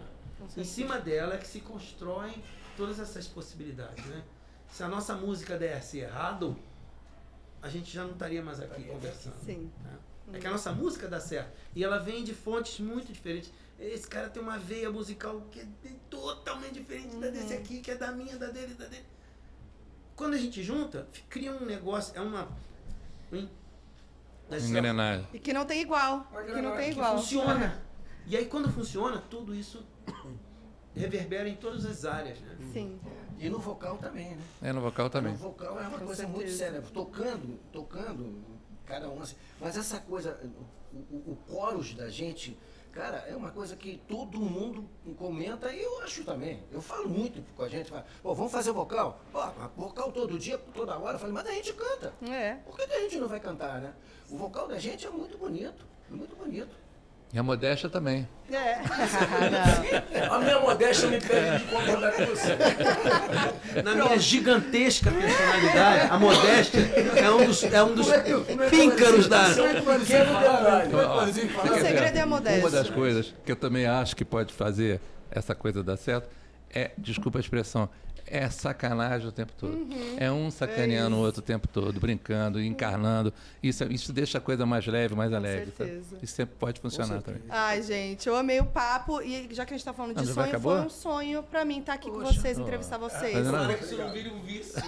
[SPEAKER 3] Em cima dela é que se constroem todas essas possibilidades, né? Se a nossa música desse errado, a gente já não estaria mais aqui conversando.
[SPEAKER 5] Sim.
[SPEAKER 3] né? É que a nossa música dá certo. E ela vem de fontes muito diferentes. Esse cara tem uma veia musical que é totalmente diferente da desse aqui, que é da minha, da dele, da dele. Quando a gente junta, cria um negócio, é uma.
[SPEAKER 1] Engrenagem.
[SPEAKER 5] E que não tem igual. Que não
[SPEAKER 2] que
[SPEAKER 5] tem
[SPEAKER 3] que
[SPEAKER 5] igual.
[SPEAKER 3] funciona. E aí quando funciona, tudo isso reverbera em todas as áreas, né?
[SPEAKER 5] Sim.
[SPEAKER 7] E no vocal também, né?
[SPEAKER 1] É, no vocal também.
[SPEAKER 7] No vocal é uma
[SPEAKER 5] Com
[SPEAKER 7] coisa muito
[SPEAKER 5] certeza.
[SPEAKER 7] séria. Tocando, tocando, cada um assim. Mas essa coisa, o, o, o chorus da gente, cara, é uma coisa que todo mundo comenta e eu acho também. Eu falo muito com a gente, falo, pô, vamos fazer vocal? Pô, vocal todo dia, toda hora. Eu falei, mas a gente canta.
[SPEAKER 5] É.
[SPEAKER 7] Por que, que a gente não vai cantar, né? O vocal da gente é muito bonito, muito bonito.
[SPEAKER 1] E a modéstia também.
[SPEAKER 5] É. Não.
[SPEAKER 2] A minha modéstia me impede de concordar com você.
[SPEAKER 3] Na minha gigantesca personalidade, a modéstia é um dos, é um dos píncaros da.
[SPEAKER 2] É detalhe.
[SPEAKER 5] O segredo é a modéstia.
[SPEAKER 1] Uma das coisas que eu também acho que pode fazer essa coisa dar certo é, desculpa a expressão, é sacanagem o tempo todo. É um sacaneando o outro o tempo todo, brincando, encarnando. Isso, isso deixa a coisa mais leve, mais alegre. sabe?
[SPEAKER 5] certeza.
[SPEAKER 1] Isso sempre pode funcionar também.
[SPEAKER 5] Ai, gente, eu amei o papo. E já que a gente tá falando de sonho, foi um sonho pra mim estar aqui com vocês, entrevistar vocês.
[SPEAKER 1] Mas não-
[SPEAKER 3] isso não vira um vício.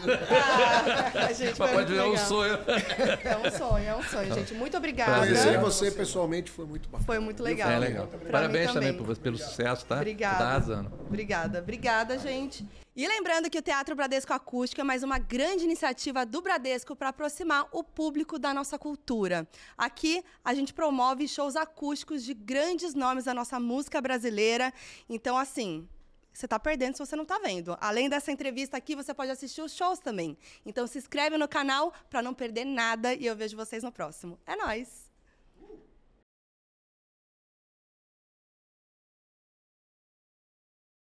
[SPEAKER 5] Ah, gente, foi
[SPEAKER 1] Mas pode ver um sonho.
[SPEAKER 5] É um sonho, é um sonho, gente. Muito obrigada.
[SPEAKER 4] Conhecer você pessoalmente foi muito bacana.
[SPEAKER 5] Foi muito legal.
[SPEAKER 1] É legal.
[SPEAKER 5] Pra
[SPEAKER 1] Parabéns também, por- pelo sucesso, tá?
[SPEAKER 5] Obrigada.
[SPEAKER 1] Tá arrasando.
[SPEAKER 5] Obrigada, obrigada, gente. E lembrando que o Teatro Bradesco Acústico é mais uma grande iniciativa do Bradesco para aproximar o público da nossa cultura. Aqui a gente promove shows acústicos de grandes nomes da nossa música brasileira. Então, assim, você está perdendo se você não está vendo. Além dessa entrevista aqui, você pode assistir os shows também. Então, se inscreve no canal para não perder nada e eu vejo vocês no próximo. É nóis!